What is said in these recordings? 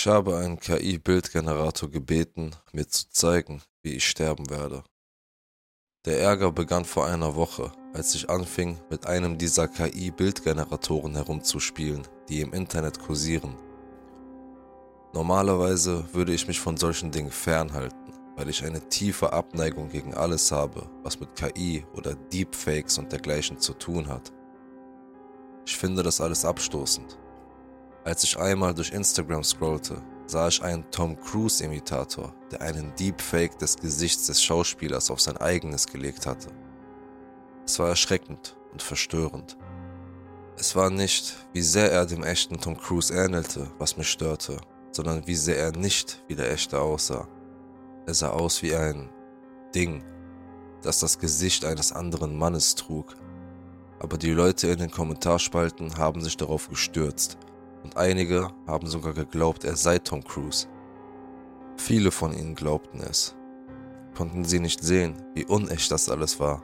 Ich habe einen KI-Bildgenerator gebeten, mir zu zeigen, wie ich sterben werde. Der Ärger begann vor einer Woche, als ich anfing, mit einem dieser KI-Bildgeneratoren herumzuspielen, die im Internet kursieren. Normalerweise würde ich mich von solchen Dingen fernhalten, weil ich eine tiefe Abneigung gegen alles habe, was mit KI oder Deepfakes und dergleichen zu tun hat. Ich finde das alles abstoßend als ich einmal durch Instagram scrollte, sah ich einen Tom Cruise-Imitator, der einen Deepfake des Gesichts des Schauspielers auf sein eigenes gelegt hatte. Es war erschreckend und verstörend. Es war nicht, wie sehr er dem echten Tom Cruise ähnelte, was mich störte, sondern wie sehr er nicht wie der echte aussah. Er sah aus wie ein Ding, das das Gesicht eines anderen Mannes trug. Aber die Leute in den Kommentarspalten haben sich darauf gestürzt und einige haben sogar geglaubt, er sei Tom Cruise. Viele von ihnen glaubten es. Konnten sie nicht sehen, wie unecht das alles war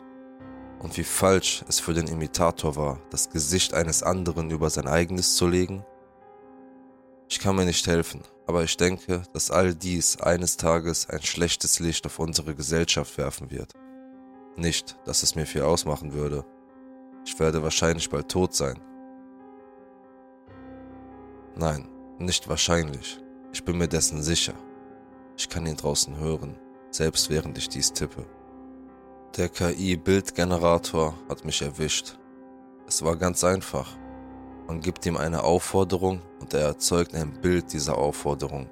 und wie falsch es für den Imitator war, das Gesicht eines anderen über sein eigenes zu legen? Ich kann mir nicht helfen, aber ich denke, dass all dies eines Tages ein schlechtes Licht auf unsere Gesellschaft werfen wird. Nicht, dass es mir viel ausmachen würde. Ich werde wahrscheinlich bald tot sein Nein, nicht wahrscheinlich. Ich bin mir dessen sicher. Ich kann ihn draußen hören, selbst während ich dies tippe. Der KI-Bildgenerator hat mich erwischt. Es war ganz einfach. Man gibt ihm eine Aufforderung und er erzeugt ein Bild dieser Aufforderung.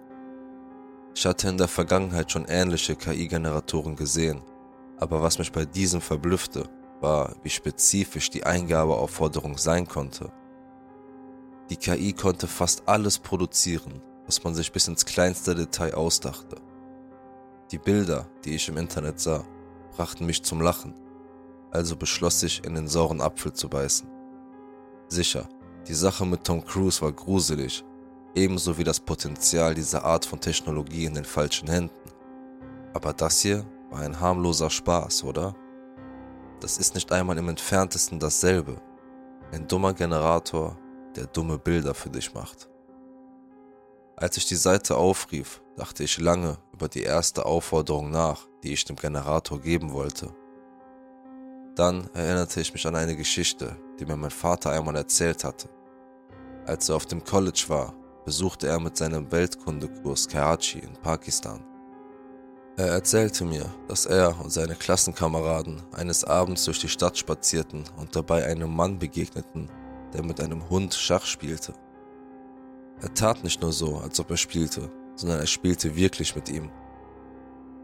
Ich hatte in der Vergangenheit schon ähnliche KI-Generatoren gesehen, aber was mich bei diesem verblüffte, war, wie spezifisch die Eingabeaufforderung sein konnte. Die KI konnte fast alles produzieren, was man sich bis ins kleinste Detail ausdachte. Die Bilder, die ich im Internet sah, brachten mich zum Lachen, also beschloss ich, in den sauren Apfel zu beißen. Sicher, die Sache mit Tom Cruise war gruselig, ebenso wie das Potenzial dieser Art von Technologie in den falschen Händen. Aber das hier war ein harmloser Spaß, oder? Das ist nicht einmal im entferntesten dasselbe. Ein dummer Generator der dumme Bilder für dich macht. Als ich die Seite aufrief, dachte ich lange über die erste Aufforderung nach, die ich dem Generator geben wollte. Dann erinnerte ich mich an eine Geschichte, die mir mein Vater einmal erzählt hatte. Als er auf dem College war, besuchte er mit seinem Weltkundekurs Karachi in Pakistan. Er erzählte mir, dass er und seine Klassenkameraden eines Abends durch die Stadt spazierten und dabei einem Mann begegneten, der mit einem Hund Schach spielte. Er tat nicht nur so, als ob er spielte, sondern er spielte wirklich mit ihm.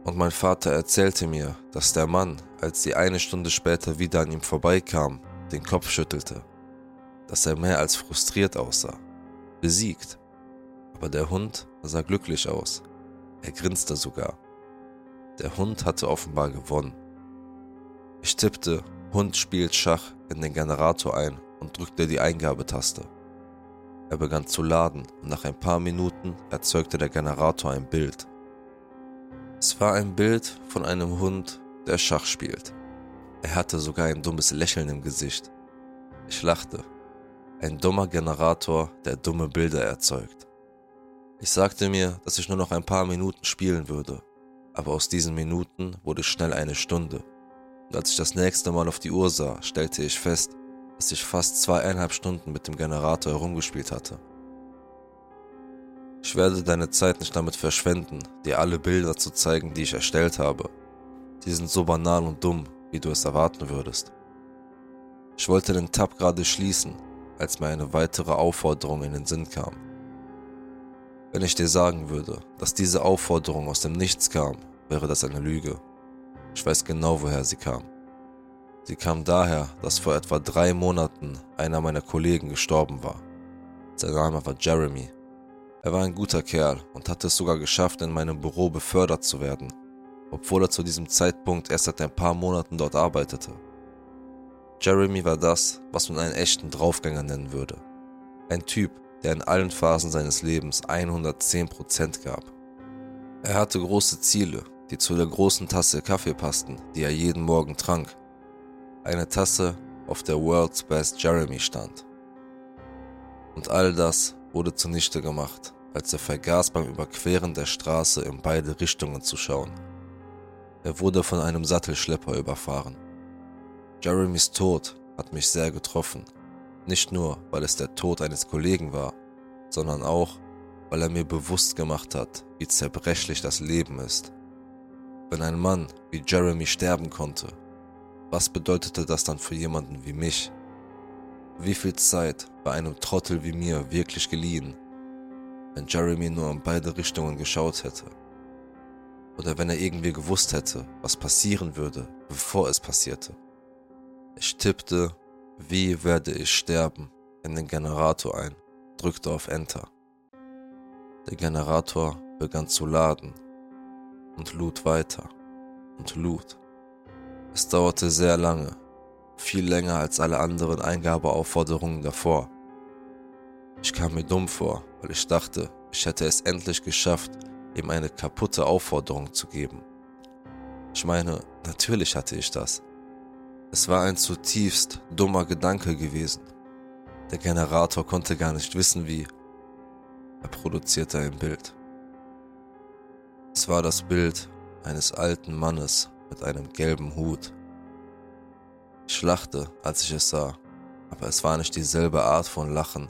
Und mein Vater erzählte mir, dass der Mann, als sie eine Stunde später wieder an ihm vorbeikam, den Kopf schüttelte, dass er mehr als frustriert aussah, besiegt. Aber der Hund sah glücklich aus. Er grinste sogar. Der Hund hatte offenbar gewonnen. Ich tippte Hund spielt Schach in den Generator ein und drückte die Eingabetaste. Er begann zu laden und nach ein paar Minuten erzeugte der Generator ein Bild. Es war ein Bild von einem Hund, der Schach spielt. Er hatte sogar ein dummes Lächeln im Gesicht. Ich lachte. Ein dummer Generator, der dumme Bilder erzeugt. Ich sagte mir, dass ich nur noch ein paar Minuten spielen würde, aber aus diesen Minuten wurde schnell eine Stunde. Und als ich das nächste Mal auf die Uhr sah, stellte ich fest, dass ich fast zweieinhalb Stunden mit dem Generator herumgespielt hatte. Ich werde deine Zeit nicht damit verschwenden, dir alle Bilder zu zeigen, die ich erstellt habe. Die sind so banal und dumm, wie du es erwarten würdest. Ich wollte den Tab gerade schließen, als mir eine weitere Aufforderung in den Sinn kam. Wenn ich dir sagen würde, dass diese Aufforderung aus dem Nichts kam, wäre das eine Lüge. Ich weiß genau, woher sie kam. Sie kam daher, dass vor etwa drei Monaten einer meiner Kollegen gestorben war. Sein Name war Jeremy. Er war ein guter Kerl und hatte es sogar geschafft, in meinem Büro befördert zu werden, obwohl er zu diesem Zeitpunkt erst seit ein paar Monaten dort arbeitete. Jeremy war das, was man einen echten Draufgänger nennen würde. Ein Typ, der in allen Phasen seines Lebens 110% gab. Er hatte große Ziele, die zu der großen Tasse Kaffee passten, die er jeden Morgen trank eine Tasse, auf der World's Best Jeremy stand. Und all das wurde zunichte gemacht, als er vergaß beim Überqueren der Straße in beide Richtungen zu schauen. Er wurde von einem Sattelschlepper überfahren. Jeremys Tod hat mich sehr getroffen, nicht nur weil es der Tod eines Kollegen war, sondern auch, weil er mir bewusst gemacht hat, wie zerbrechlich das Leben ist. Wenn ein Mann wie Jeremy sterben konnte, was bedeutete das dann für jemanden wie mich? Wie viel Zeit bei einem Trottel wie mir wirklich geliehen, wenn Jeremy nur in beide Richtungen geschaut hätte? Oder wenn er irgendwie gewusst hätte, was passieren würde, bevor es passierte? Ich tippte, wie werde ich sterben, in den Generator ein, drückte auf Enter. Der Generator begann zu laden und lud weiter und lud. Es dauerte sehr lange, viel länger als alle anderen Eingabeaufforderungen davor. Ich kam mir dumm vor, weil ich dachte, ich hätte es endlich geschafft, ihm eine kaputte Aufforderung zu geben. Ich meine, natürlich hatte ich das. Es war ein zutiefst dummer Gedanke gewesen. Der Generator konnte gar nicht wissen, wie. Er produzierte ein Bild. Es war das Bild eines alten Mannes mit einem gelben Hut. Ich lachte, als ich es sah, aber es war nicht dieselbe Art von Lachen,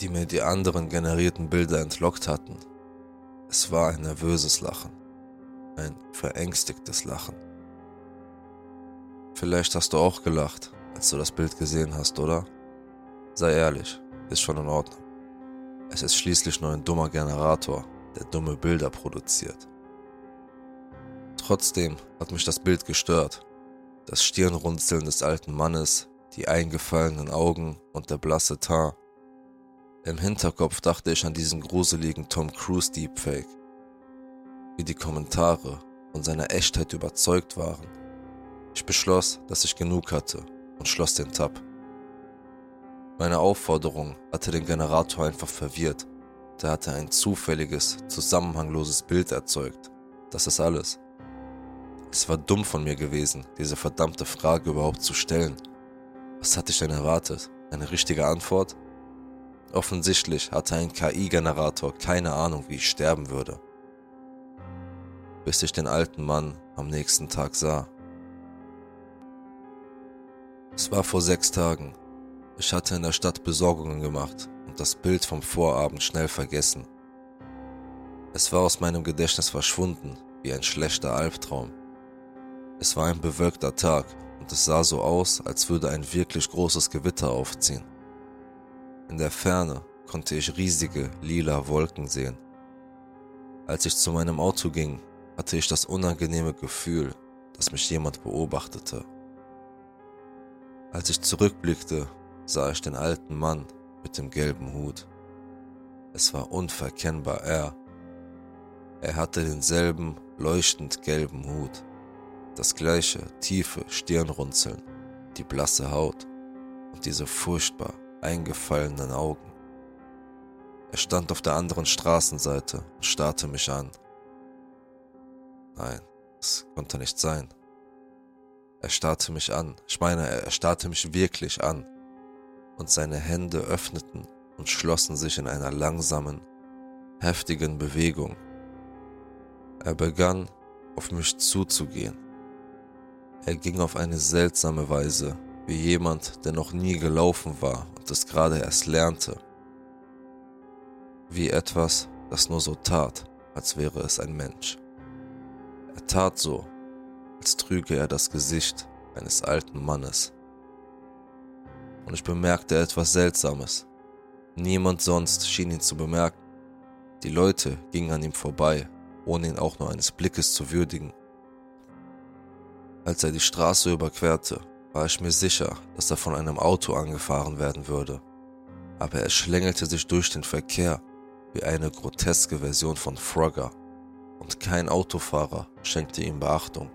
die mir die anderen generierten Bilder entlockt hatten. Es war ein nervöses Lachen, ein verängstigtes Lachen. Vielleicht hast du auch gelacht, als du das Bild gesehen hast, oder? Sei ehrlich, ist schon in Ordnung. Es ist schließlich nur ein dummer Generator, der dumme Bilder produziert. Trotzdem hat mich das Bild gestört. Das Stirnrunzeln des alten Mannes, die eingefallenen Augen und der blasse Teint. Im Hinterkopf dachte ich an diesen gruseligen Tom Cruise Deepfake. Wie die Kommentare von seiner Echtheit überzeugt waren ich beschloss, dass ich genug hatte und schloss den Tab. Meine Aufforderung hatte den Generator einfach verwirrt. Der hatte ein zufälliges, zusammenhangloses Bild erzeugt. Das ist alles. Es war dumm von mir gewesen, diese verdammte Frage überhaupt zu stellen. Was hatte ich denn erwartet? Eine richtige Antwort? Offensichtlich hatte ein KI-Generator keine Ahnung, wie ich sterben würde. Bis ich den alten Mann am nächsten Tag sah. Es war vor sechs Tagen. Ich hatte in der Stadt Besorgungen gemacht und das Bild vom Vorabend schnell vergessen. Es war aus meinem Gedächtnis verschwunden, wie ein schlechter Albtraum. Es war ein bewölkter Tag und es sah so aus, als würde ein wirklich großes Gewitter aufziehen. In der Ferne konnte ich riesige lila Wolken sehen. Als ich zu meinem Auto ging, hatte ich das unangenehme Gefühl, dass mich jemand beobachtete. Als ich zurückblickte, sah ich den alten Mann mit dem gelben Hut. Es war unverkennbar er. Er hatte denselben leuchtend gelben Hut, das gleiche tiefe Stirnrunzeln, die blasse Haut und diese furchtbar eingefallenen Augen. Er stand auf der anderen Straßenseite und starrte mich an. Nein, es konnte nicht sein. Er starrte mich an. Ich meine, er starrte mich wirklich an. Und seine Hände öffneten und schlossen sich in einer langsamen, heftigen Bewegung. Er begann auf mich zuzugehen. Er ging auf eine seltsame Weise, wie jemand, der noch nie gelaufen war und es gerade erst lernte. Wie etwas, das nur so tat, als wäre es ein Mensch. Er tat so, als trüge er das Gesicht eines alten Mannes. Und ich bemerkte etwas Seltsames. Niemand sonst schien ihn zu bemerken. Die Leute gingen an ihm vorbei, ohne ihn auch nur eines Blickes zu würdigen. Als er die Straße überquerte, war ich mir sicher, dass er von einem Auto angefahren werden würde. Aber er schlängelte sich durch den Verkehr wie eine groteske Version von Frogger, und kein Autofahrer schenkte ihm Beachtung.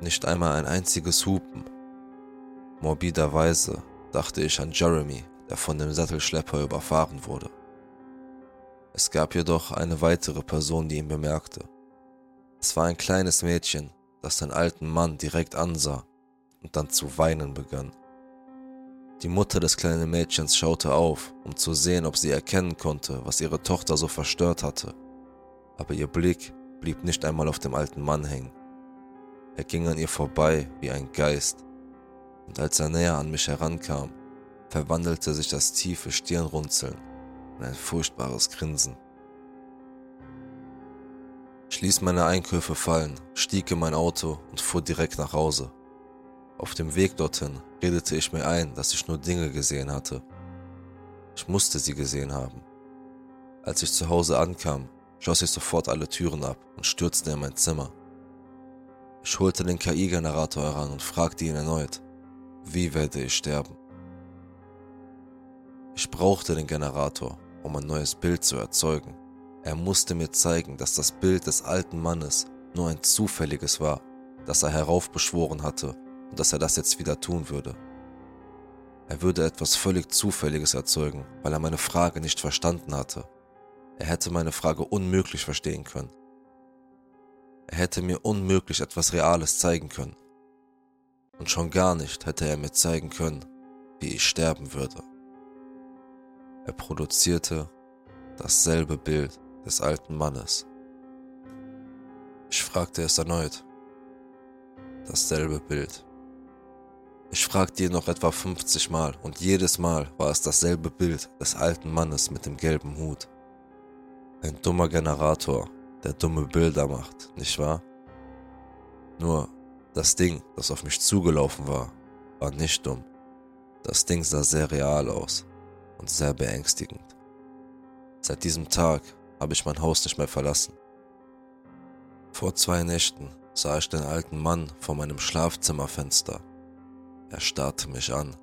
Nicht einmal ein einziges Hupen. Morbiderweise dachte ich an Jeremy, der von dem Sattelschlepper überfahren wurde. Es gab jedoch eine weitere Person, die ihn bemerkte. Es war ein kleines Mädchen, das den alten Mann direkt ansah und dann zu weinen begann. Die Mutter des kleinen Mädchens schaute auf, um zu sehen, ob sie erkennen konnte, was ihre Tochter so verstört hatte. Aber ihr Blick blieb nicht einmal auf dem alten Mann hängen. Er ging an ihr vorbei wie ein Geist, und als er näher an mich herankam, verwandelte sich das tiefe Stirnrunzeln in ein furchtbares Grinsen. Ich ließ meine Einkäufe fallen, stieg in mein Auto und fuhr direkt nach Hause. Auf dem Weg dorthin redete ich mir ein, dass ich nur Dinge gesehen hatte. Ich musste sie gesehen haben. Als ich zu Hause ankam, schloss ich sofort alle Türen ab und stürzte in mein Zimmer. Ich holte den KI-Generator heran und fragte ihn erneut, wie werde ich sterben? Ich brauchte den Generator, um ein neues Bild zu erzeugen. Er musste mir zeigen, dass das Bild des alten Mannes nur ein zufälliges war, das er heraufbeschworen hatte und dass er das jetzt wieder tun würde. Er würde etwas völlig Zufälliges erzeugen, weil er meine Frage nicht verstanden hatte. Er hätte meine Frage unmöglich verstehen können. Er hätte mir unmöglich etwas Reales zeigen können. Und schon gar nicht hätte er mir zeigen können, wie ich sterben würde. Er produzierte dasselbe Bild des alten Mannes. Ich fragte es erneut. Dasselbe Bild. Ich fragte ihn noch etwa 50 Mal und jedes Mal war es dasselbe Bild des alten Mannes mit dem gelben Hut. Ein dummer Generator, der dumme Bilder macht, nicht wahr? Nur das Ding, das auf mich zugelaufen war, war nicht dumm. Das Ding sah sehr real aus und sehr beängstigend. Seit diesem Tag habe ich mein Haus nicht mehr verlassen. Vor zwei Nächten sah ich den alten Mann vor meinem Schlafzimmerfenster er starrte mich an.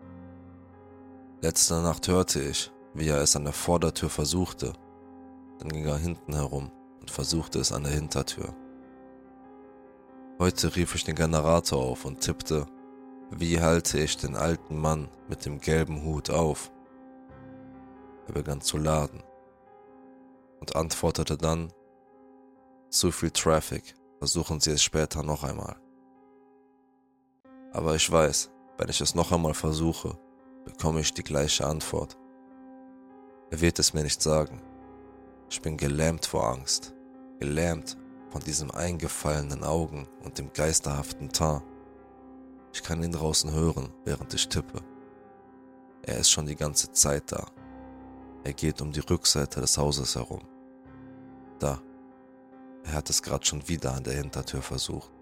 Letzte Nacht hörte ich, wie er es an der Vordertür versuchte. Dann ging er hinten herum und versuchte es an der Hintertür. Heute rief ich den Generator auf und tippte, wie halte ich den alten Mann mit dem gelben Hut auf? Er begann zu laden und antwortete dann, zu viel Traffic, versuchen Sie es später noch einmal. Aber ich weiß, wenn ich es noch einmal versuche, bekomme ich die gleiche Antwort. Er wird es mir nicht sagen. Ich bin gelähmt vor Angst, gelähmt von diesem eingefallenen Augen und dem geisterhaften Teint. Ich kann ihn draußen hören, während ich tippe. Er ist schon die ganze Zeit da. Er geht um die Rückseite des Hauses herum. Da. Er hat es gerade schon wieder an der Hintertür versucht.